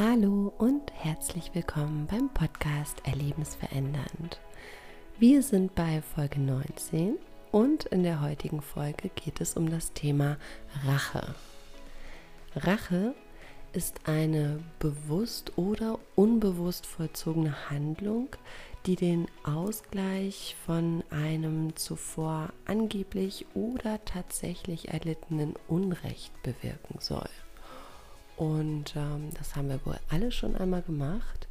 Hallo und herzlich willkommen beim Podcast Erlebensverändernd. Wir sind bei Folge 19 und in der heutigen Folge geht es um das Thema Rache. Rache ist eine bewusst oder unbewusst vollzogene Handlung, die den Ausgleich von einem zuvor angeblich oder tatsächlich erlittenen Unrecht bewirken soll. Und ähm, das haben wir wohl alle schon einmal gemacht.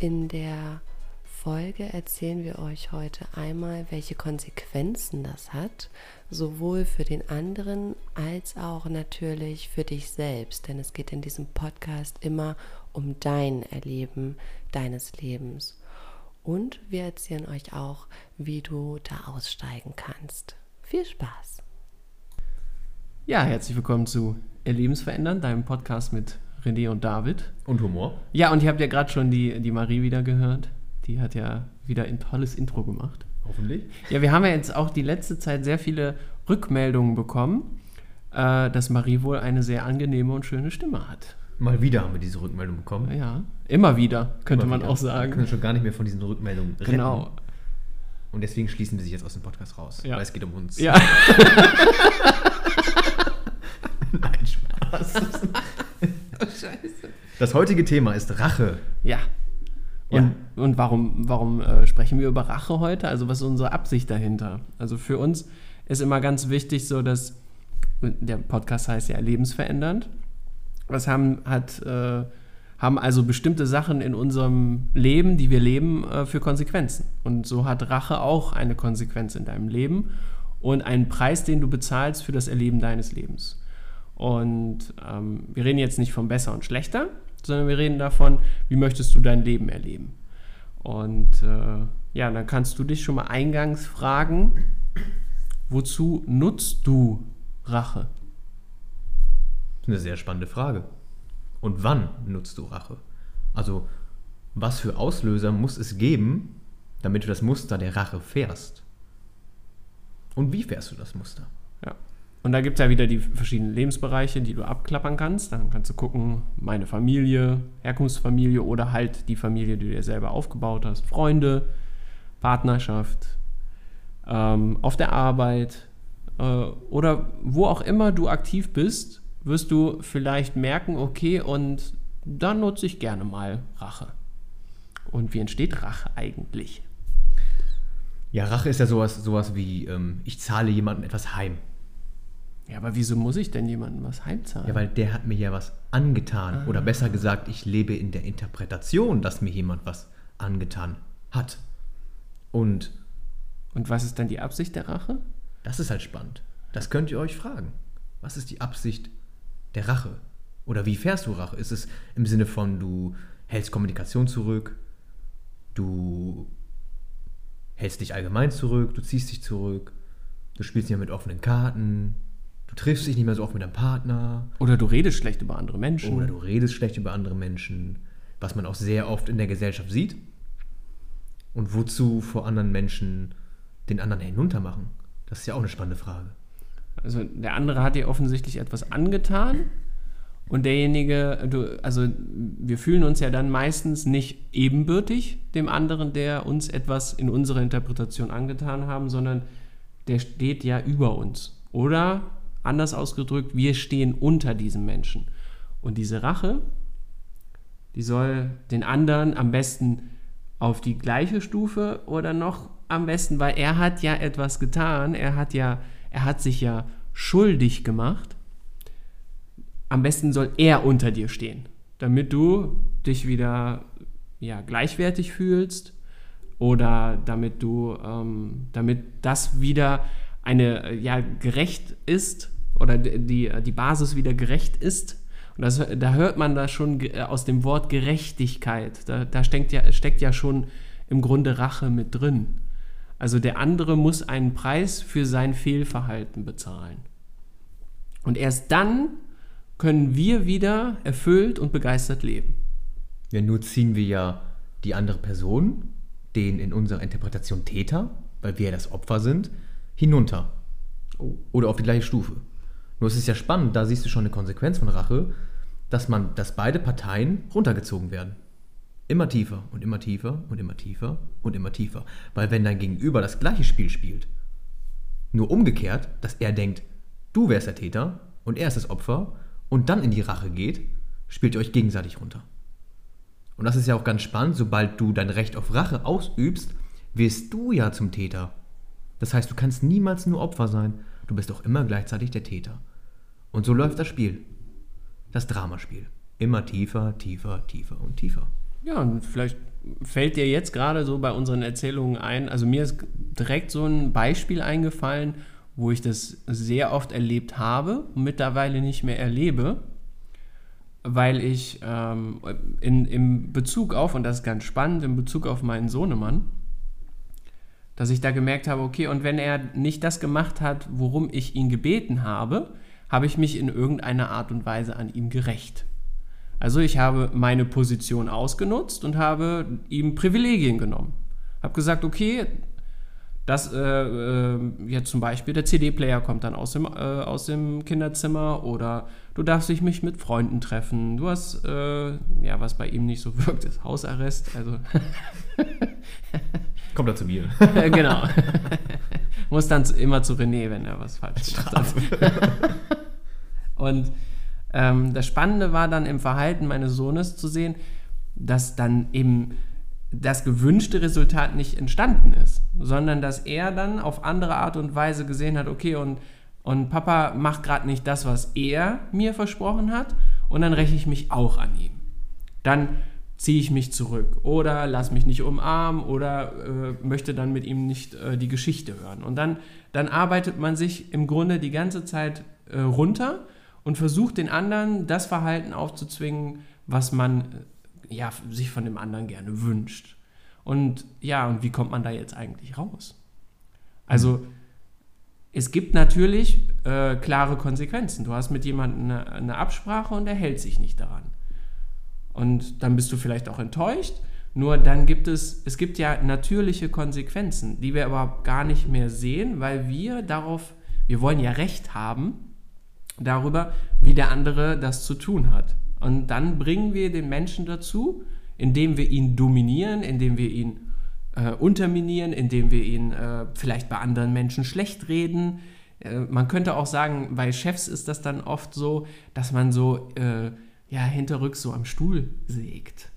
In der Folge erzählen wir euch heute einmal, welche Konsequenzen das hat, sowohl für den anderen als auch natürlich für dich selbst. Denn es geht in diesem Podcast immer um dein Erleben deines Lebens. Und wir erzählen euch auch, wie du da aussteigen kannst. Viel Spaß! Ja, herzlich willkommen zu Erlebensverändern, deinem Podcast mit René und David. Und Humor. Ja, und ihr habt ja gerade schon die, die Marie wieder gehört. Die hat ja wieder ein tolles Intro gemacht. Hoffentlich. Ja, wir haben ja jetzt auch die letzte Zeit sehr viele Rückmeldungen bekommen, äh, dass Marie wohl eine sehr angenehme und schöne Stimme hat. Mal wieder haben wir diese Rückmeldung bekommen. Ja, immer wieder, könnte Immer man wieder. auch sagen. Wir können schon gar nicht mehr von diesen Rückmeldungen retten. Genau. Und deswegen schließen wir sich jetzt aus dem Podcast raus. Ja. Weil es geht um uns. Ja, Nein, Spaß. Das heutige Thema ist Rache. ja. Und, und warum, warum äh, sprechen wir über Rache heute? Also was ist unsere Absicht dahinter? Also für uns ist immer ganz wichtig so, dass der Podcast heißt ja lebensverändernd. Was haben, hat, äh, haben also bestimmte Sachen in unserem Leben, die wir leben, äh, für Konsequenzen. Und so hat Rache auch eine Konsequenz in deinem Leben und einen Preis, den du bezahlst für das Erleben deines Lebens. Und ähm, wir reden jetzt nicht von besser und schlechter, sondern wir reden davon, wie möchtest du dein Leben erleben. Und äh, ja, dann kannst du dich schon mal eingangs fragen, wozu nutzt du Rache? Das ist eine sehr spannende Frage. Und wann nutzt du Rache? Also, was für Auslöser muss es geben, damit du das Muster der Rache fährst? Und wie fährst du das Muster? Ja. Und da gibt es ja wieder die verschiedenen Lebensbereiche, die du abklappern kannst. Dann kannst du gucken, meine Familie, Herkunftsfamilie oder halt die Familie, die du dir selber aufgebaut hast, Freunde, Partnerschaft, ähm, auf der Arbeit äh, oder wo auch immer du aktiv bist, wirst du vielleicht merken, okay, und da nutze ich gerne mal Rache. Und wie entsteht Rache eigentlich? Ja, Rache ist ja sowas, sowas wie, ähm, ich zahle jemandem etwas heim. Ja, aber wieso muss ich denn jemandem was heimzahlen? Ja, weil der hat mir ja was angetan. Oder besser gesagt, ich lebe in der Interpretation, dass mir jemand was angetan hat. Und Und was ist dann die Absicht der Rache? das ist halt spannend. Das könnt ihr euch fragen. Was ist die Absicht der Rache? Oder wie fährst du Rache? Ist es im Sinne von, du hältst Kommunikation zurück, du hältst dich allgemein zurück, du ziehst dich zurück, du spielst nicht mehr mit offenen Karten, du triffst dich nicht mehr so oft mit deinem Partner, Oder du redest schlecht über andere Menschen. Oder du redest schlecht über andere Menschen, was man auch sehr oft in der Gesellschaft sieht. Und wozu vor anderen Menschen den anderen hinuntermachen? Das ist ja auch eine spannende Frage. Also der andere hat dir offensichtlich etwas angetan und derjenige, du, also wir fühlen uns ja dann meistens nicht ebenbürtig dem anderen, der uns etwas in unserer Interpretation angetan haben, sondern der steht ja über uns. Oder anders ausgedrückt, wir stehen unter diesem Menschen. Und diese Rache, die soll den anderen am besten auf die gleiche Stufe oder noch am besten, weil er hat ja etwas getan, er hat ja, er hat sich ja schuldig gemacht. Am besten soll er unter dir stehen, damit du dich wieder ja, gleichwertig fühlst oder damit du, ähm, damit das wieder eine, ja, gerecht ist oder die, die Basis wieder gerecht ist. Und das, da hört man da schon ge- aus dem Wort Gerechtigkeit. Da, da steckt, ja, steckt ja schon im Grunde Rache mit drin. Also der andere muss einen Preis für sein Fehlverhalten bezahlen. Und erst dann können wir wieder erfüllt und begeistert leben. Ja, nur ziehen wir ja die andere Person, den in unserer Interpretation Täter, weil wir ja das Opfer sind, hinunter. Oder auf die gleiche Stufe. Nur es ist ja spannend, da siehst du schon eine Konsequenz von Rache. dass man, dass beide Parteien runtergezogen werden. Immer tiefer und immer tiefer und immer tiefer und immer tiefer. Weil wenn dein Gegenüber das gleiche Spiel spielt, nur umgekehrt, dass er denkt, du wärst der Täter und er ist das Opfer und dann in die Rache geht, spielt ihr euch gegenseitig runter. Und das ist ja auch ganz spannend, sobald du dein Recht auf Rache ausübst, wirst du ja zum Täter. Das heißt, du kannst niemals nur Opfer sein, du bist auch immer gleichzeitig der Täter. Und so läuft das Spiel. Das Dramaspiel. Immer tiefer, tiefer, tiefer und tiefer. Ja, und vielleicht fällt dir jetzt gerade so bei unseren Erzählungen ein, also mir ist direkt so ein Beispiel eingefallen, wo ich das sehr oft erlebt habe mittlerweile nicht mehr erlebe, weil ich ähm, in, in Bezug auf, und das ist ganz spannend, in Bezug auf meinen Sohnemann, dass ich da gemerkt habe, okay, und wenn er nicht das gemacht hat, worum ich ihn gebeten habe, habe ich mich in irgendeiner Art und Weise an ihm gerecht. Also ich habe meine Position ausgenutzt und habe ihm Privilegien genommen. Habe gesagt, okay, das äh, äh, jetzt zum Beispiel der CD-Player kommt dann aus dem, äh, aus dem Kinderzimmer oder du darfst dich mich mit Freunden treffen. Du hast, äh, ja, was bei ihm nicht so wirkt, ist Hausarrest. Also Kommt er zu mir. genau. Muss dann immer zu René, wenn er was falsch gemacht hat. Und ähm, das Spannende war dann im Verhalten meines Sohnes zu sehen, dass dann eben das gewünschte Resultat nicht entstanden ist, sondern dass er dann auf andere Art und Weise gesehen hat, okay, und, und Papa macht gerade nicht das, was er mir versprochen hat, und dann räche ich mich auch an ihm. Dann ziehe ich mich zurück oder lass mich nicht umarmen oder äh, möchte dann mit ihm nicht äh, die Geschichte hören. Und dann, dann arbeitet man sich im Grunde die ganze Zeit äh, runter und versucht den anderen das Verhalten aufzuzwingen, was man äh, ja, sich von dem anderen gerne wünscht. Und ja, und wie kommt man da jetzt eigentlich raus? Also, mhm. es gibt natürlich äh, klare Konsequenzen. Du hast mit jemandem eine, eine Absprache und er hält sich nicht daran. Und dann bist du vielleicht auch enttäuscht. Nur dann gibt es, es gibt ja natürliche Konsequenzen, die wir überhaupt gar nicht mehr sehen, weil wir darauf, wir wollen ja Recht haben darüber, wie der andere das zu tun hat. Und dann bringen wir den Menschen dazu, indem wir ihn dominieren, indem wir ihn äh, unterminieren, indem wir ihn äh, vielleicht bei anderen Menschen schlecht reden. Äh, man könnte auch sagen, bei Chefs ist das dann oft so, dass man so äh, ja, hinterrücks so am Stuhl sägt.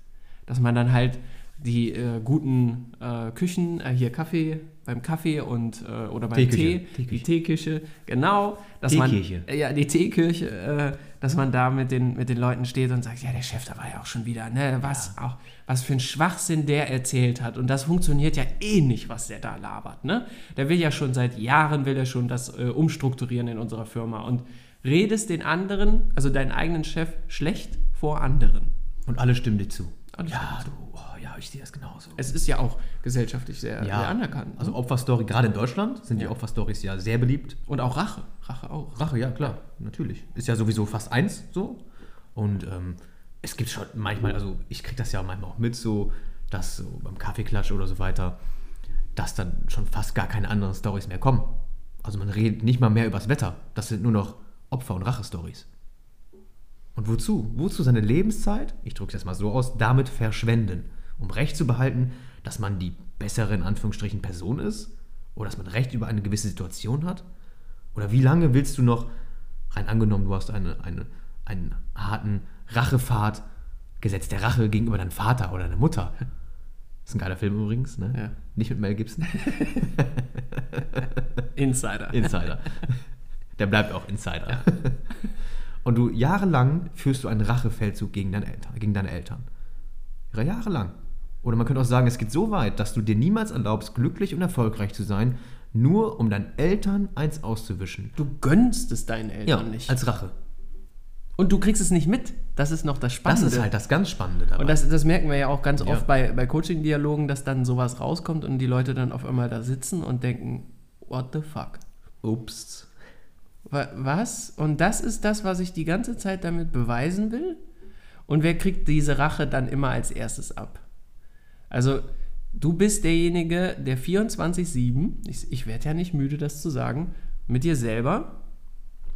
Dass man dann halt die äh, guten äh, Küchen, hier Kaffee, beim Kaffee und äh, oder beim Teeküche. Tee, Teeküche. die Teeküche, genau, dass Teekirche. man ja die Teekirche, äh, dass man da mit den mit den Leuten steht und sagt, ja der Chef, da war ja auch schon wieder, ne, was ja. auch was für ein Schwachsinn der erzählt hat und das funktioniert ja eh nicht, was der da labert, ne? Der will ja schon seit Jahren will er schon das äh, umstrukturieren in unserer Firma und redest den anderen, also deinen eigenen Chef, schlecht vor anderen. Und alle stimmen dir zu. Alle ja, du, oh, ja, ich sehe das genauso. Es ist ja auch gesellschaftlich sehr, ja. sehr anerkannt. Ne? Also Opferstory, gerade in Deutschland sind ja. die Opferstories ja sehr beliebt. Und auch Rache. Rache auch. Rache, ja, klar, natürlich. Ist ja sowieso fast eins so. Und ähm, es gibt schon manchmal, also ich kriege das ja manchmal auch mit, so, dass so beim Kaffeeklatsch oder so weiter, dass dann schon fast gar keine anderen Stories mehr kommen. Also man redet nicht mal mehr übers Wetter. Das sind nur noch Opfer- und Rache-Stories. Und wozu? Wozu seine Lebenszeit, ich drücke es jetzt mal so aus, damit verschwenden? Um Recht zu behalten, dass man die bessere, in Anführungsstrichen, Person ist? Oder dass man Recht über eine gewisse Situation hat? Oder wie lange willst du noch, rein angenommen, du hast eine, eine, einen harten Rachefahrt, Gesetz der Rache gegenüber deinem Vater oder deiner Mutter? Das ist ein geiler Film übrigens, ne? Ja. Nicht mit Mel Gibson. Insider. Insider der bleibt auch Insider. Ja. Und du jahrelang führst du einen Rachefeldzug gegen deine Eltern. Gegen deine Eltern. Jahrelang. Oder man könnte auch sagen, es geht so weit, dass du dir niemals erlaubst, glücklich und erfolgreich zu sein, nur um deinen Eltern eins auszuwischen. Du gönnst es deinen Eltern ja, nicht. Als Rache. Und du kriegst es nicht mit. Das ist noch das Spannende. Das ist halt das ganz Spannende dabei. Und das, das merken wir ja auch ganz ja. oft bei, bei Coaching-Dialogen, dass dann sowas rauskommt und die Leute dann auf einmal da sitzen und denken, what the fuck? Ups. Was? Und das ist das, was ich die ganze Zeit damit beweisen will? Und wer kriegt diese Rache dann immer als erstes ab? Also, du bist derjenige, der 24-7, ich, ich werde ja nicht müde, das zu sagen, mit dir selber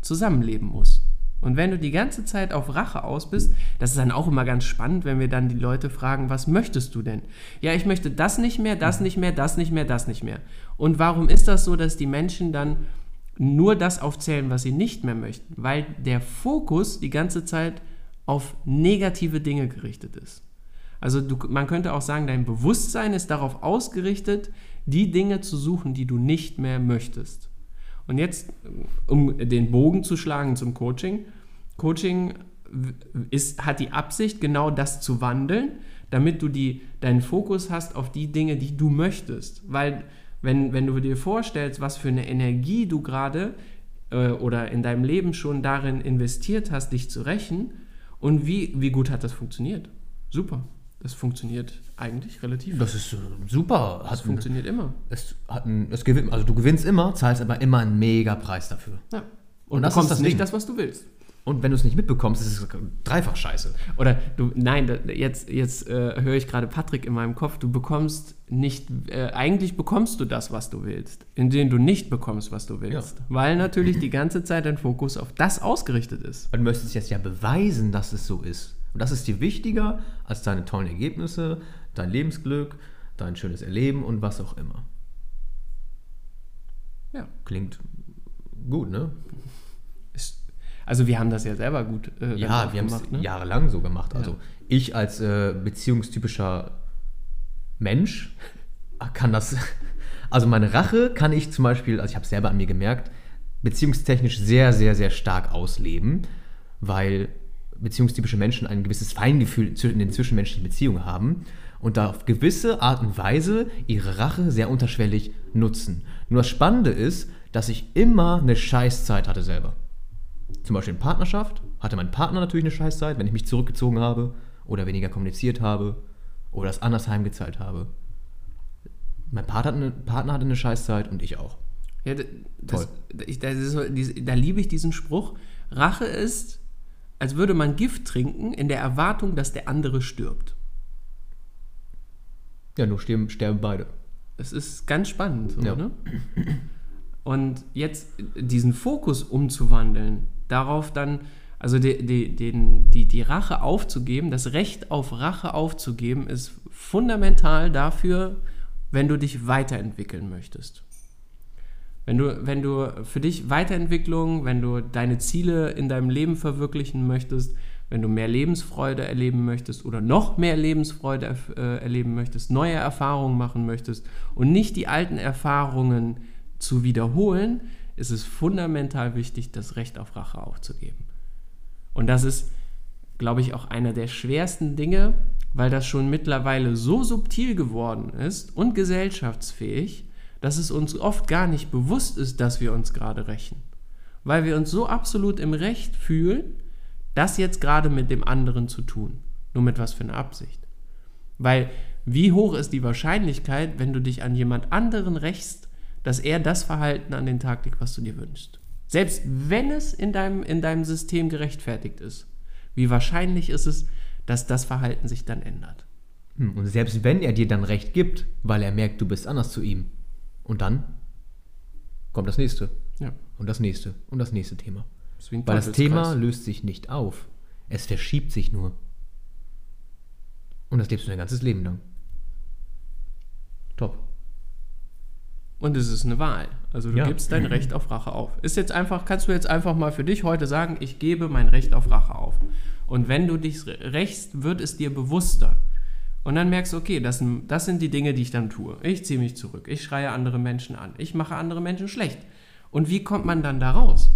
zusammenleben muss. Und wenn du die ganze Zeit auf Rache aus bist, das ist dann auch immer ganz spannend, wenn wir dann die Leute fragen, was möchtest du denn? Ja, ich möchte das nicht mehr, das nicht mehr, das nicht mehr, das nicht mehr. Und warum ist das so, dass die Menschen dann nur das aufzählen, was sie nicht mehr möchten? Weil der Fokus die ganze Zeit auf negative Dinge gerichtet ist. Also du, man könnte auch sagen, dein Bewusstsein ist darauf ausgerichtet, die Dinge zu suchen, die du nicht mehr möchtest. Und jetzt, um den Bogen zu schlagen zum Coaching. Coaching ist, hat die Absicht, genau das zu wandeln, damit du die, deinen Fokus hast auf die Dinge, die du möchtest. Weil wenn, wenn du dir vorstellst, was für eine Energie du gerade äh, oder in deinem Leben schon darin investiert hast, dich zu rächen, und wie, wie gut hat das funktioniert? Super. Das funktioniert eigentlich relativ. Das ist äh, super. Das funktioniert immer. Es hat ein, es gewinnt, also du gewinnst immer, zahlst aber immer einen mega Preis dafür. Ja. Und Und, das ist das nicht Ding. das, was du willst. Und wenn du es nicht mitbekommst, ist es dreifach scheiße. Oder du, nein, jetzt, jetzt äh, höre ich gerade Patrick in meinem Kopf, du bekommst nicht, äh, eigentlich bekommst du das, was du willst, indem du nicht bekommst, was du willst. Weil natürlich die ganze Zeit dein Fokus auf das ausgerichtet ist. Weil du möchtest jetzt ja beweisen, dass es so ist. Und das ist dir wichtiger als deine tollen Ergebnisse, dein Lebensglück, dein schönes Erleben und was auch immer. Ja. Klingt gut, ne? Also wir haben das ja selber gut äh, Ja, wir haben es ne? jahrelang so gemacht. Ja. Also ich als äh, beziehungstypischer Mensch kann das, also meine Rache kann ich zum Beispiel, also ich habe es selber an mir gemerkt, beziehungstechnisch sehr, sehr, sehr stark ausleben, weil beziehungstypische Menschen ein gewisses Feingefühl in den zwischenmenschlichen Beziehungen haben und da auf gewisse Art und Weise ihre Rache sehr unterschwellig nutzen. Nur das Spannende ist, dass ich immer eine Scheißzeit hatte selber zum Beispiel in Partnerschaft, hatte mein Partner natürlich eine Scheißzeit, wenn ich mich zurückgezogen habe oder weniger kommuniziert habe oder das anders heimgezahlt habe. Mein Partner, hatte eine- Partner hatte eine Scheißzeit und ich auch. Ja, das, ich, das ist, da liebe ich diesen Spruch. Rache ist, als würde man Gift trinken in der Erwartung, dass der andere stirbt. Ja, nur sterben, sterben beide. Es ist ganz spannend, so, Ja. ne? Und jetzt diesen Fokus umzuwandeln, darauf dann, also die, die, den, die, die Rache aufzugeben, das Recht auf Rache aufzugeben, ist fundamental dafür, wenn du dich weiterentwickeln möchtest. Wenn du, wenn du für dich Weiterentwicklung, wenn du deine Ziele in deinem Leben verwirklichen möchtest, wenn du mehr Lebensfreude erleben möchtest oder noch mehr Lebensfreude äh, erleben möchtest, neue Erfahrungen machen möchtest und nicht die alten Erfahrungen zu wiederholen, ist es fundamental wichtig, das Recht auf Rache aufzugeben. Und das ist, glaube ich, auch einer der schwersten Dinge, weil das schon mittlerweile so subtil geworden ist und gesellschaftsfähig, dass es uns oft gar nicht bewusst ist, dass wir uns gerade rächen. Weil wir uns so absolut im Recht fühlen, das jetzt gerade mit dem anderen zu tun. Nur mit was für einer Absicht. Weil wie hoch ist die Wahrscheinlichkeit, wenn du dich an jemand anderen rächst, dass er das Verhalten an den Tag legt, was du dir wünschst? Selbst wenn es in deinem, in deinem System gerechtfertigt ist, wie wahrscheinlich ist es, dass das Verhalten sich dann ändert? Hm, Und selbst wenn er dir dann recht gibt, weil er merkt, du bist anders zu ihm. Und dann kommt das nächste. Ja. Und das nächste. Und das nächste Thema. Deswegen Weil das. Thema löst sich nicht auf. Es verschiebt sich nur. Und das lebst du dein ganzes Leben lang. Top. Und es ist eine Wahl. Also du Ja. gibst dein Recht auf Rache auf. Ist jetzt einfach, kannst du jetzt einfach mal für dich heute sagen, ich gebe mein Recht auf Rache auf. Und wenn du dich rächst, wird es dir bewusster. Und dann merkst du, okay, das, sind- das sind die Dinge, die ich dann tue. Ich ziehe mich zurück. Ich schreie andere Menschen an. Ich mache andere Menschen schlecht. Und wie kommt man dann da raus?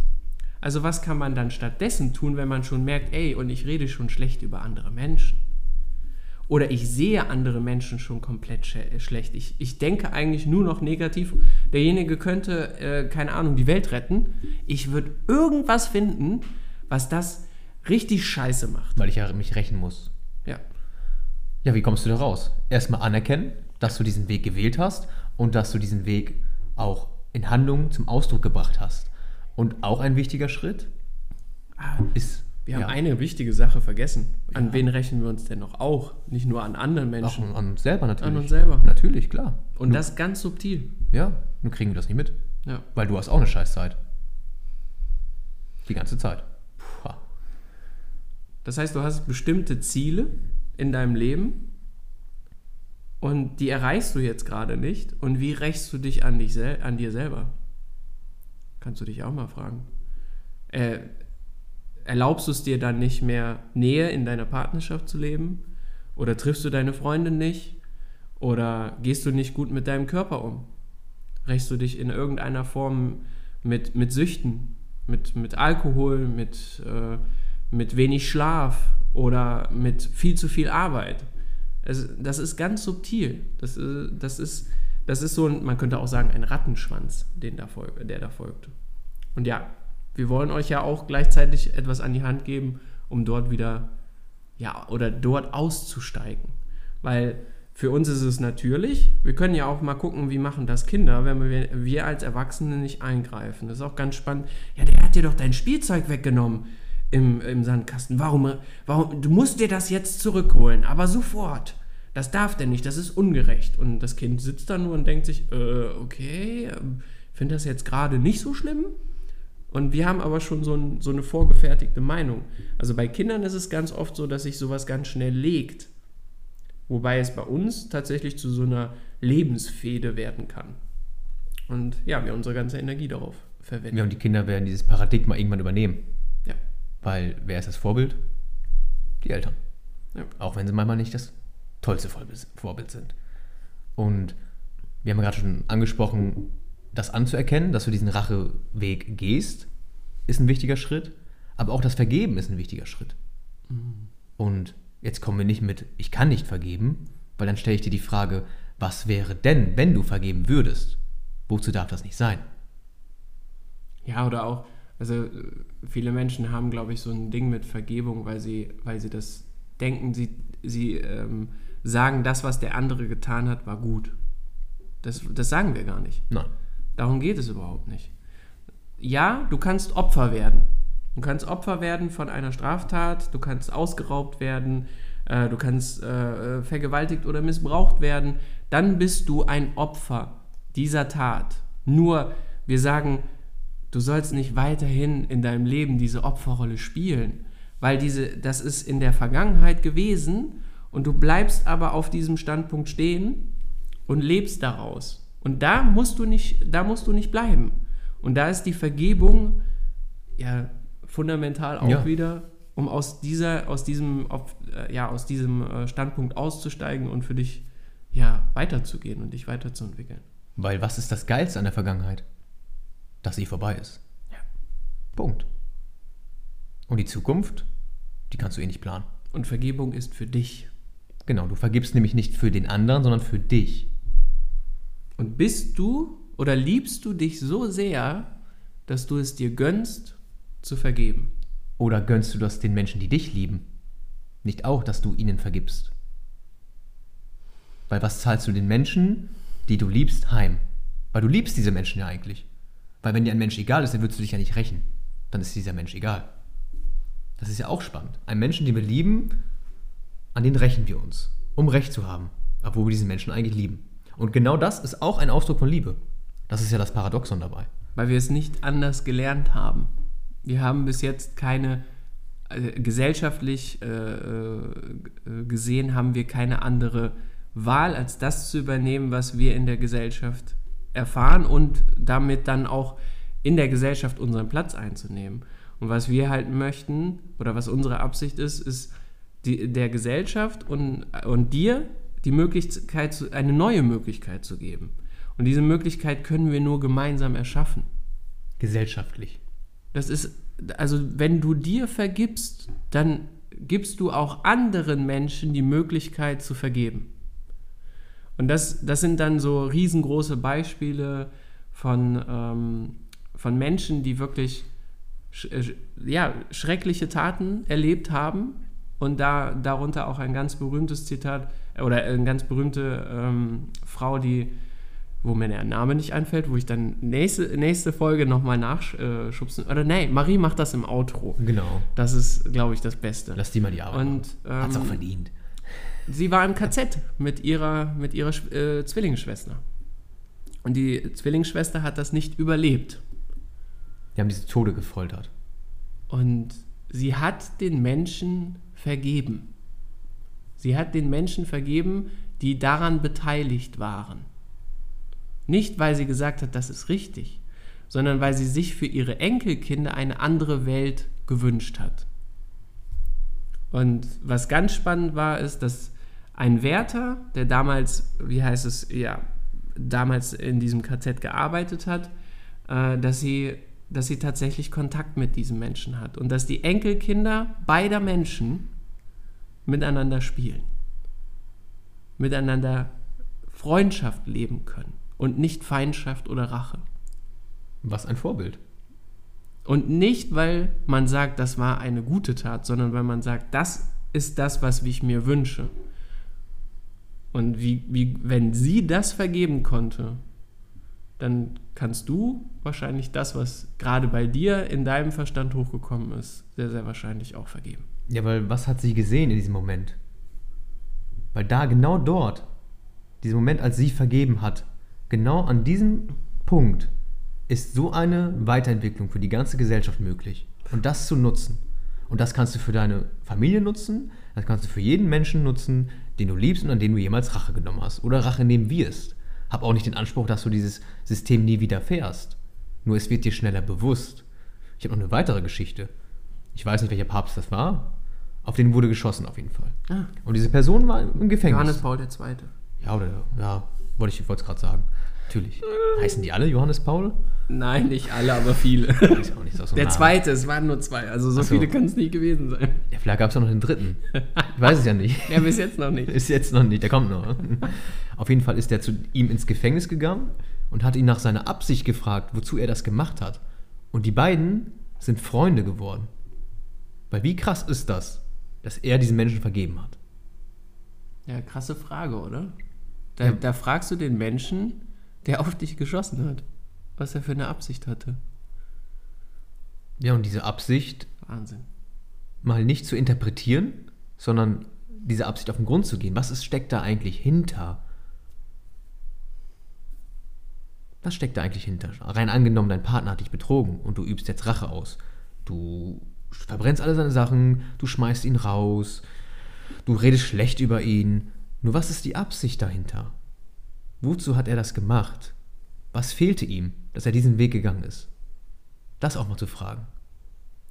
Also was kann man dann stattdessen tun, wenn man schon merkt, ey, und ich rede schon schlecht über andere Menschen? Oder ich sehe andere Menschen schon komplett sch schlecht. Ich, ich denke eigentlich nur noch negativ. Derjenige könnte, äh, keine Ahnung, die Welt retten. Ich würde irgendwas finden, was das richtig scheiße macht. Weil ich ja mich rächen muss. Ja. Ja, wie kommst du da raus? Erstmal anerkennen, dass du diesen Weg gewählt hast und dass du diesen Weg auch in Handlungen zum Ausdruck gebracht hast. Und auch ein wichtiger Schritt Ah, ist. Wir haben ja, eine wichtige Sache vergessen. An wen rächen wir uns denn noch auch? Nicht nur an anderen Menschen. an, an uns selber natürlich. An uns selber. Natürlich, klar. Und das ganz subtil. Ja, nur kriegen wir das nicht mit. Ja. Weil du hast auch eine Scheißzeit. Die ganze Zeit. Puh. Das heißt, du hast bestimmte Ziele in deinem Leben und die erreichst du jetzt gerade nicht. Und wie rächst du dich an, dich sel an dir selber? Kannst du dich auch mal fragen. Äh, erlaubst du es dir dann nicht mehr, Nähe in deiner Partnerschaft zu leben? Oder triffst du deine Freundin nicht? Oder gehst du nicht gut mit deinem Körper um? Rächst du dich in irgendeiner Form mit, mit Süchten, mit, mit Alkohol, mit, äh, mit wenig Schlaf oder mit viel zu viel Arbeit? Es, das ist ganz subtil. Das, äh, das, ist, das ist so, ein, man könnte auch sagen, ein Rattenschwanz, den da folg, der da folgt. Und ja, wir wollen euch ja auch gleichzeitig etwas an die Hand geben, um dort wieder, ja, oder dort auszusteigen. Weil für uns ist es natürlich, wir können ja auch mal gucken, wie machen das Kinder, wenn wir, wir als Erwachsene nicht eingreifen. Das ist auch ganz spannend. Ja, der hat dir doch dein Spielzeug weggenommen im, im Sandkasten. Warum, warum, du musst dir das jetzt zurückholen, aber sofort. Das darf der nicht, das ist ungerecht. Und das Kind sitzt da nur und denkt sich, äh, okay, ähm, finde das jetzt gerade nicht so schlimm. Und wir haben aber schon so, ein, so eine vorgefertigte Meinung. Also bei Kindern ist es ganz oft so, dass sich sowas ganz schnell legt. Wobei es bei uns tatsächlich zu so einer Lebensfehde werden kann. Und ja, wir unsere ganze Energie darauf verwenden. Ja, und die Kinder werden dieses Paradigma irgendwann übernehmen. Ja. Weil wer ist das Vorbild? Die Eltern. Ja. Auch wenn sie manchmal nicht das tollste Vorbild Vorbild sind. Und wir haben gerade schon angesprochen, das anzuerkennen, dass du diesen Racheweg gehst, ist ein wichtiger Schritt. Aber auch das Vergeben ist ein wichtiger Schritt. Und jetzt kommen wir nicht mit, ich kann nicht vergeben, weil dann stelle ich dir die Frage, was wäre denn, wenn du vergeben würdest? Wozu darf das nicht sein? Ja, oder auch, also äh, viele Menschen haben, glaube ich, so ein Ding mit Vergebung, weil sie, weil sie das denken, sie, sie ähm, sagen, das, was der andere getan hat, war gut. Das, das sagen wir gar nicht. Nein. Darum geht es überhaupt nicht. Ja, du kannst Opfer werden. Du kannst Opfer werden von einer Straftat, du kannst ausgeraubt werden, äh, du kannst äh, vergewaltigt oder missbraucht werden. Dann bist du ein Opfer dieser Tat. Nur, wir sagen, du sollst nicht weiterhin in deinem Leben diese Opferrolle spielen, weil diese, das ist in der Vergangenheit gewesen und du bleibst aber auf diesem Standpunkt stehen und lebst daraus. Und da musst du nicht, da musst du nicht bleiben. Und da ist die Vergebung ja fundamental auch Ja. wieder, um aus dieser, aus diesem, auf, äh, ja, aus diesem äh, Standpunkt auszusteigen und für dich ja weiterzugehen und dich weiterzuentwickeln. Weil was ist das Geilste an der Vergangenheit? Dass sie vorbei ist. Ja. Punkt. Und die Zukunft, die kannst du eh nicht planen. Und Vergebung ist für dich. Genau, du vergibst nämlich nicht für den anderen, sondern für dich. Und bist du oder liebst du dich so sehr, dass du es dir gönnst, zu vergeben? Oder gönnst du das den Menschen, die dich lieben? Nicht auch, dass du ihnen vergibst. Weil was zahlst du den Menschen, die du liebst, heim? Weil du liebst diese Menschen ja eigentlich. Weil wenn dir ein Mensch egal ist, dann würdest du dich ja nicht rächen. Dann ist dieser Mensch egal. Das ist ja auch spannend. Ein Menschen, den wir lieben, an den rächen wir uns, um Recht zu haben, obwohl wir diesen Menschen eigentlich lieben. Und genau das ist auch ein Ausdruck von Liebe. Das ist ja das Paradoxon dabei. Weil wir es nicht anders gelernt haben. Wir haben bis jetzt keine, äh, gesellschaftlich äh, äh, gesehen, haben wir keine andere Wahl, als das zu übernehmen, was wir in der Gesellschaft erfahren und damit dann auch in der Gesellschaft unseren Platz einzunehmen. Und was wir halt möchten oder was unsere Absicht ist, ist die, der Gesellschaft und, und dir die Möglichkeit, eine neue Möglichkeit zu geben. Und diese Möglichkeit können wir nur gemeinsam erschaffen. Gesellschaftlich. Das ist, also wenn du dir vergibst, dann gibst du auch anderen Menschen die Möglichkeit zu vergeben. Und das, das sind dann so riesengroße Beispiele von, ähm, von Menschen, die wirklich sch äh, ja, schreckliche Taten erlebt haben. Und da, darunter auch ein ganz berühmtes Zitat oder eine ganz berühmte ähm, Frau, die, wo mir der Name nicht einfällt, wo ich dann nächste, nächste Folge nochmal nachschubsen. Oder nee, Marie macht das im Outro. Genau. Das ist, glaube ich, das Beste. Lass die mal die Arbeit Und machen. Hat's auch ähm, verdient. sie war im KZ mit ihrer, mit ihrer äh, Zwillingsschwester. Und die Zwillingsschwester hat das nicht überlebt. Die haben diese Tode gefoltert. Und sie hat den Menschen vergeben. Sie hat den Menschen vergeben, die daran beteiligt waren. Nicht, weil sie gesagt hat, das ist richtig, sondern weil sie sich für ihre Enkelkinder eine andere Welt gewünscht hat. Und was ganz spannend war, ist, dass ein Wärter, der damals, wie heißt es, ja, damals in diesem KZ gearbeitet hat, äh, dass, sie, dass sie tatsächlich Kontakt mit diesem Menschen hat und dass die Enkelkinder beider Menschen miteinander spielen, miteinander Freundschaft leben können und nicht Feindschaft oder Rache. Was ein Vorbild. Und nicht, weil man sagt, das war eine gute Tat, sondern weil man sagt, das ist das, was ich mir wünsche. Und wie, wie, wenn sie das vergeben konnte, dann kannst du wahrscheinlich das, was gerade bei dir in deinem Verstand hochgekommen ist, sehr, sehr wahrscheinlich auch vergeben. Ja, weil was hat sie gesehen in diesem Moment? Weil da, genau dort, dieser Moment, als sie vergeben hat, genau an diesem Punkt ist so eine Weiterentwicklung für die ganze Gesellschaft möglich. Und das zu nutzen. Und das kannst du für deine Familie nutzen, das kannst du für jeden Menschen nutzen, den du liebst und an den du jemals Rache genommen hast oder Rache nehmen wirst. Hab auch nicht den Anspruch, dass du dieses System nie wieder fährst. Nur es wird dir schneller bewusst. Ich habe noch eine weitere Geschichte. Ich weiß nicht, welcher Papst das war. Auf den wurde geschossen, auf jeden Fall. Ah. Und diese Person war im Gefängnis. Johannes Paul II. Ja, oder, ja, wollte ich wollte es gerade sagen. Natürlich. Heißen die alle Johannes Paul? Nein, nicht alle, aber viele. Weiß auch nicht, so Der Name. zweite, es waren nur zwei, also so so. viele können es nicht gewesen sein. Ja, vielleicht gab es ja noch den dritten. Ich weiß es ja nicht. Ja, bis jetzt noch nicht. Ist jetzt noch nicht, der kommt noch. Auf jeden Fall ist er zu ihm ins Gefängnis gegangen und hat ihn nach seiner Absicht gefragt, wozu er das gemacht hat. Und die beiden sind Freunde geworden. Weil wie krass ist das, dass er diesen Menschen vergeben hat? Ja, krasse Frage, oder? Da, Ja. da fragst du den Menschen, der auf dich geschossen hat, was er für eine Absicht hatte. Ja, und diese Absicht Wahnsinn. mal nicht zu interpretieren, sondern diese Absicht auf den Grund zu gehen. Was ist, steckt da eigentlich hinter? Was steckt da eigentlich hinter? Rein angenommen, dein Partner hat dich betrogen und du übst jetzt Rache aus. Du verbrennst alle seine Sachen, du schmeißt ihn raus, du redest schlecht über ihn. Nur was ist die Absicht dahinter? Wozu hat er das gemacht? Was fehlte ihm, dass er diesen Weg gegangen ist? Das auch mal zu fragen.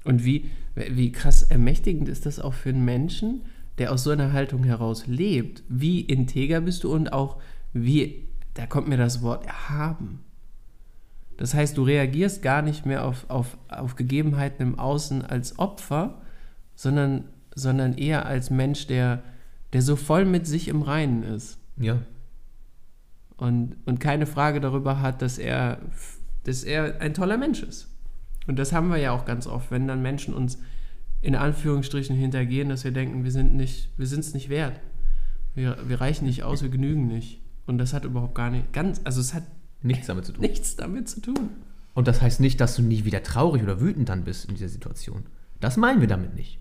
Und wie, wie krass ermächtigend ist das auch für einen Menschen, der aus so einer Haltung heraus lebt? Wie integer bist du und auch wie, da kommt mir das Wort erhaben. Das heißt, du reagierst gar nicht mehr auf, auf, auf Gegebenheiten im Außen als Opfer, sondern, sondern eher als Mensch, der, der so voll mit sich im Reinen ist Ja, und, und keine Frage darüber hat, dass er, dass er ein toller Mensch ist. Und das haben wir ja auch ganz oft, wenn dann Menschen uns in Anführungsstrichen hintergehen, dass wir denken, wir sind nicht, wir sind es nicht wert. Wir, wir reichen nicht aus, wir genügen nicht. Und das hat überhaupt gar nicht, ganz, also es hat nichts damit zu tun. nichts damit zu tun. Und das heißt nicht, dass du nie wieder traurig oder wütend dann bist in dieser Situation. Das meinen wir damit nicht.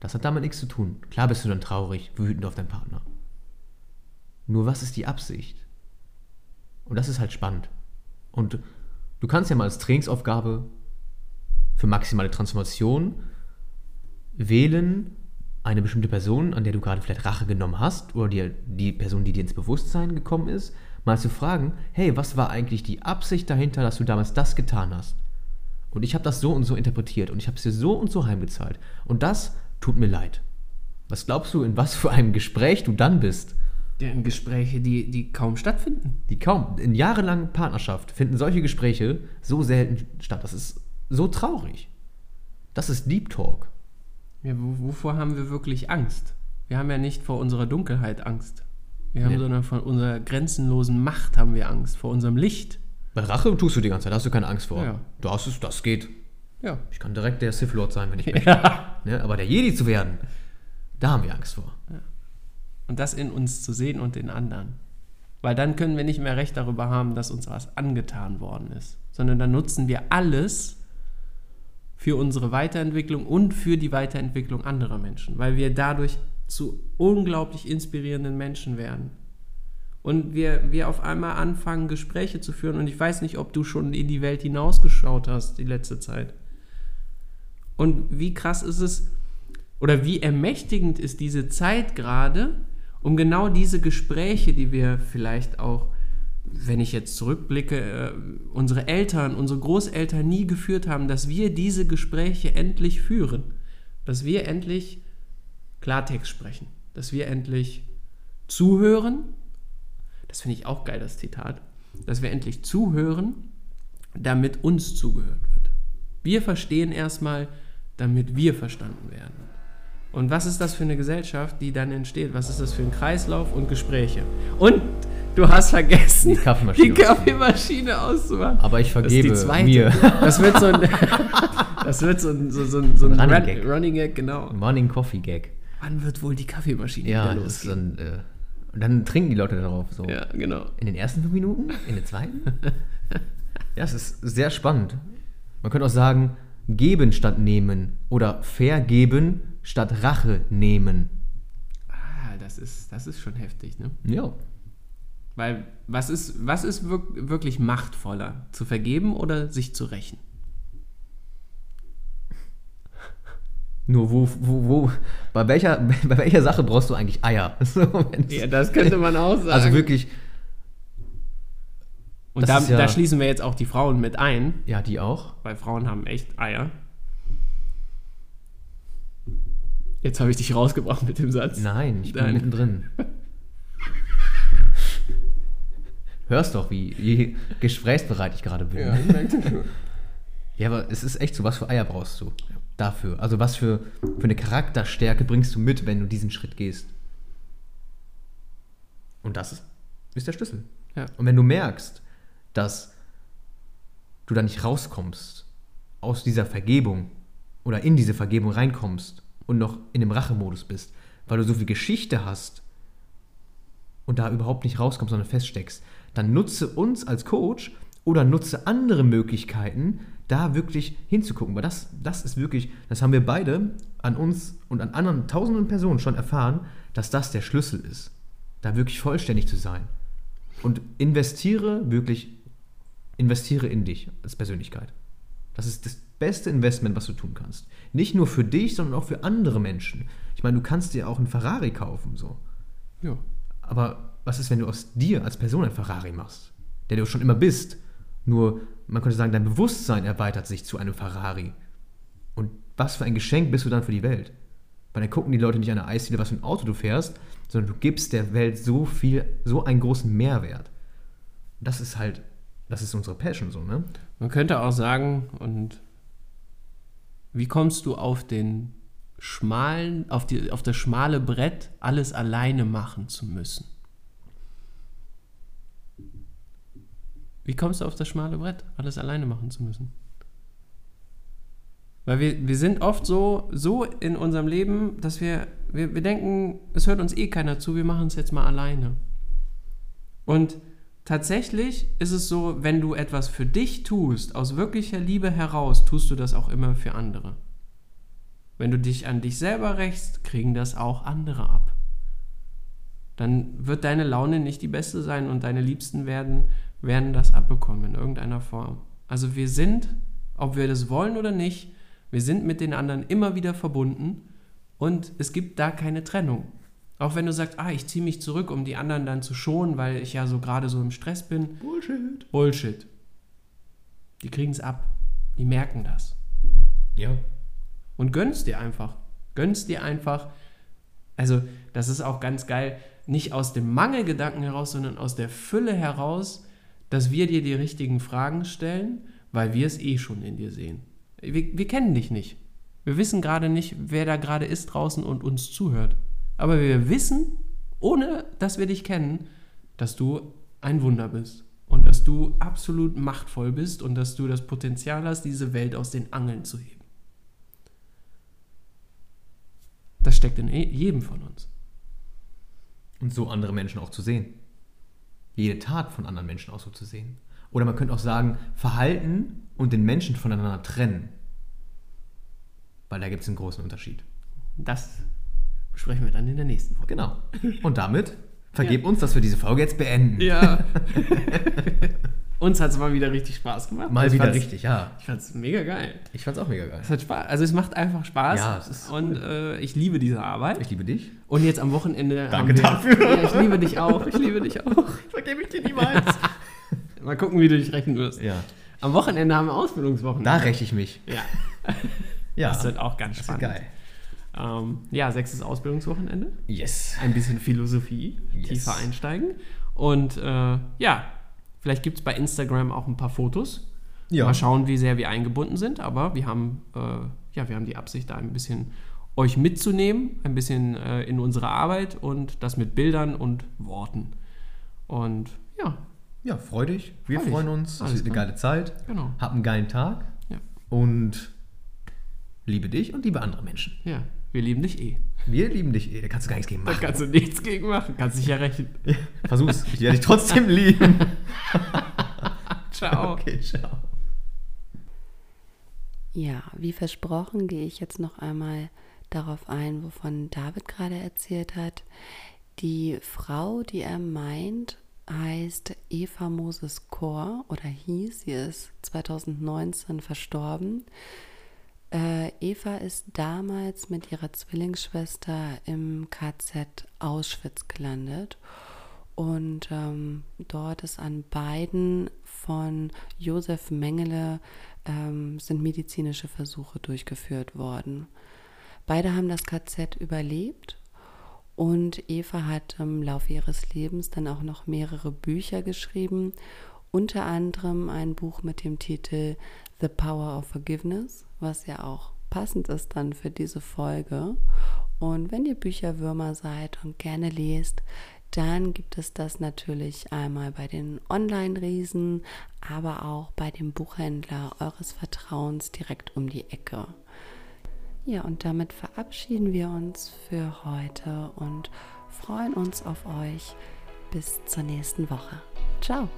Das hat damit nichts zu tun. Klar bist du dann traurig, wütend auf deinen Partner. Nur was ist die Absicht? Und das ist halt spannend. Und du kannst ja mal als Trainingsaufgabe für maximale Transformation wählen, eine bestimmte Person, an der du gerade vielleicht Rache genommen hast, oder die, die Person, die dir ins Bewusstsein gekommen ist, mal zu fragen, hey, was war eigentlich die Absicht dahinter, dass du damals das getan hast? Und ich habe das so und so interpretiert und ich habe es dir so und so heimgezahlt. Und das tut mir leid. Was glaubst du, in was für einem Gespräch du dann bist? Ja, in Gespräche, die, die kaum stattfinden. Die kaum, in jahrelangen Partnerschaft finden solche Gespräche so selten statt. Das ist so traurig. Das ist Deep Talk. Ja, wo, wovor haben wir wirklich Angst? Wir haben ja nicht vor unserer Dunkelheit Angst. Wir haben, Nee. sondern vor unserer grenzenlosen Macht haben wir Angst, vor unserem Licht. Bei Rache tust du die ganze Zeit, hast du keine Angst vor. Ja. Du hast es, das geht. Ja. Ich kann direkt der Sith Lord sein, wenn ich möchte. ja. Ne? Aber der Jedi zu werden, da haben wir Angst vor. Und das in uns zu sehen und in anderen. Weil dann können wir nicht mehr Recht darüber haben, dass uns was angetan worden ist, sondern dann nutzen wir alles für unsere Weiterentwicklung und für die Weiterentwicklung anderer Menschen, weil wir dadurch zu unglaublich inspirierenden Menschen werden. Und wir, wir auf einmal anfangen, Gespräche zu führen. Und ich weiß nicht, ob du schon in die Welt hinausgeschaut hast die letzte Zeit. Und wie krass ist es, oder wie ermächtigend ist diese Zeit gerade, um genau diese Gespräche, die wir vielleicht auch, wenn ich jetzt zurückblicke, äh, unsere Eltern, unsere Großeltern nie geführt haben, dass wir diese Gespräche endlich führen. Dass wir endlich Klartext sprechen. Dass wir endlich zuhören. Das finde ich auch geil, das Zitat. Dass wir endlich zuhören, damit uns zugehört wird. Wir verstehen erstmal, damit wir verstanden werden. Und was ist das für eine Gesellschaft, die dann entsteht? Was ist das für ein Kreislauf und Gespräche? Und du hast vergessen, Die Kaffeemaschine die Kaffeemaschine auszumachen. Aber ich Das vergebe zweite. mir. Das wird so ein, das wird so ein, so, so, ein- so ein Running Run, Gag. Running Gag, genau. Morning Coffee Gag. Wann wird wohl die Kaffeemaschine Ja, wieder losgehen? dann, äh, und dann trinken die Leute darauf so. Ja, genau. In den ersten fünf Minuten? In den zweiten? ja, es ist sehr spannend. Man könnte auch sagen, geben statt nehmen oder vergeben statt Rache nehmen. Ah, das ist, das ist schon heftig, ne? Ja. Weil was ist, was ist wirk wirklich machtvoller? Zu vergeben oder sich zu rächen? Nur wo, wo, wo, bei welcher, bei welcher Sache brauchst du eigentlich Eier? Ja, das könnte man auch sagen. Also wirklich, Und da, ja- da schließen wir jetzt auch die Frauen mit ein, ja, die auch. weil Frauen haben echt Eier. Jetzt habe ich dich rausgebracht mit dem Satz. Nein, ich bin Nein. mittendrin. Hörst doch, wie, wie gesprächsbereit ich gerade bin. Ja, ich merke schon. Ja, aber es ist echt so, was für Eier brauchst du dafür? Also was für, für eine Charakterstärke bringst du mit, wenn du diesen Schritt gehst? Und das ist, der Schlüssel. Ja. Und wenn du merkst, dass du da nicht rauskommst aus dieser Vergebung oder in diese Vergebung reinkommst und noch in dem Rachemodus bist, weil du so viel Geschichte hast und da überhaupt nicht rauskommst, sondern feststeckst, dann nutze uns als Coach oder nutze andere Möglichkeiten, da wirklich hinzugucken. Weil das, das ist wirklich, das haben wir beide an uns und an anderen tausenden Personen schon erfahren, dass das der Schlüssel ist, da wirklich vollständig zu sein. Und investiere wirklich, investiere in dich als Persönlichkeit. Das ist das beste Investment, was du tun kannst. Nicht nur für dich, sondern auch für andere Menschen. Ich meine, du kannst dir auch einen Ferrari kaufen, so. Ja. Aber was ist, wenn du aus dir als Person ein Ferrari machst, der du schon immer bist? Nur, man könnte sagen, dein Bewusstsein erweitert sich zu einem Ferrari. Und was für ein Geschenk bist du dann für die Welt? Weil dann gucken die Leute nicht an der Eisdiele, was für ein Auto du fährst, sondern du gibst der Welt so viel, so einen großen Mehrwert. Das ist halt, das ist unsere Passion so, ne? Man könnte auch sagen, und wie kommst du auf den schmalen, auf, die, auf das schmale Brett, alles alleine machen zu müssen? Wie kommst du auf das schmale Brett, alles alleine machen zu müssen? Weil wir, wir sind oft so, so in unserem Leben, dass wir, wir, wir denken, es hört uns eh keiner zu, wir machen es jetzt mal alleine. Und tatsächlich ist es so, wenn du etwas für dich tust, aus wirklicher Liebe heraus, tust du das auch immer für andere. Wenn du dich an dich selber rächst, kriegen das auch andere ab. Dann wird deine Laune nicht die beste sein und deine Liebsten werden, werden das abbekommen in irgendeiner Form. Also wir sind, ob wir das wollen oder nicht, wir sind mit den anderen immer wieder verbunden und es gibt da keine Trennung. Auch wenn du sagst, ah, ich ziehe mich zurück, um die anderen dann zu schonen, weil ich ja so gerade so im Stress bin. Bullshit. Bullshit. Die kriegen es ab. Die merken das. Ja. Und gönn's dir einfach. Gönn's dir einfach. Also, das ist auch ganz geil. Nicht aus dem Mangelgedanken heraus, sondern aus der Fülle heraus, dass wir dir die richtigen Fragen stellen, weil wir es eh schon in dir sehen. Wir, wir kennen dich nicht. Wir wissen gerade nicht, wer da gerade ist draußen und uns zuhört. Aber wir wissen, ohne dass wir dich kennen, dass du ein Wunder bist. Und dass du absolut machtvoll bist und dass du das Potenzial hast, diese Welt aus den Angeln zu heben. Das steckt in e- jedem von uns. Und so andere Menschen auch zu sehen. Jede Tat von anderen Menschen auch so zu sehen. Oder man könnte auch sagen, Verhalten und den Menschen voneinander trennen. Weil da gibt es einen großen Unterschied. Das besprechen wir dann in der nächsten Folge. Genau. Und damit vergeb uns, dass wir diese Folge jetzt beenden. Ja. uns hat es mal wieder richtig Spaß gemacht. Mal Ich wieder richtig, ja. Ich fand es mega geil. Ich fand's auch mega geil. Es hat Spaß. Also es macht einfach Spaß. Ja, es ist und äh, ich liebe diese Arbeit. Ich liebe dich. Und jetzt am Wochenende. Danke dafür. Ja, ich liebe dich auch. Ich liebe dich auch. Vergebe ich dir niemals. Mal gucken, wie du dich rechnen wirst. ja. Am Wochenende haben wir Ausbildungswochenende. Da räche ich mich. Ja, Ja. das wird auch ganz Das spannend. wird geil. Ähm, ja, sechstes Ausbildungswochenende. Yes. Ein bisschen Philosophie, Yes. tiefer einsteigen. Und äh, ja, vielleicht gibt es bei Instagram auch ein paar Fotos. Ja. Mal schauen, wie sehr wir eingebunden sind. Aber wir haben, äh, ja, wir haben die Absicht, da ein bisschen euch mitzunehmen, ein bisschen äh, in unsere Arbeit und das mit Bildern und Worten. Und ja, Ja, freu dich. Wir Freu dich. freuen uns. Es wird eine geile Zeit. genau. Hab einen geilen Tag. Ja. Und liebe dich und liebe andere Menschen. Ja, wir lieben dich eh. Wir lieben dich eh. Da kannst du gar nichts gegen Da machen. kannst du nichts gegen machen. Kannst dich ja rechnen. Versuch's. Ich werde dich trotzdem lieben. Ciao. Okay, ciao. Ja, wie versprochen gehe ich jetzt noch einmal darauf ein, wovon David gerade erzählt hat. Die Frau, die er meint, heißt Eva Moses Kor oder hieß, sie ist 2019 verstorben. Äh, Eva ist damals mit ihrer Zwillingsschwester im KZ Auschwitz gelandet. Und ähm, dort ist an beiden von Josef Mengele ähm, sind medizinische Versuche durchgeführt worden. Beide haben das KZ überlebt. Und Eva hat im Laufe ihres Lebens dann auch noch mehrere Bücher geschrieben, unter anderem ein Buch mit dem Titel The Power of Forgiveness, was ja auch passend ist dann für diese Folge. Und wenn ihr Bücherwürmer seid und gerne lest, dann gibt es das natürlich einmal bei den Online-Riesen, aber auch bei dem Buchhändler eures Vertrauens direkt um die Ecke. Ja, und damit verabschieden wir uns für heute und freuen uns auf euch. Bis zur nächsten Woche. Ciao.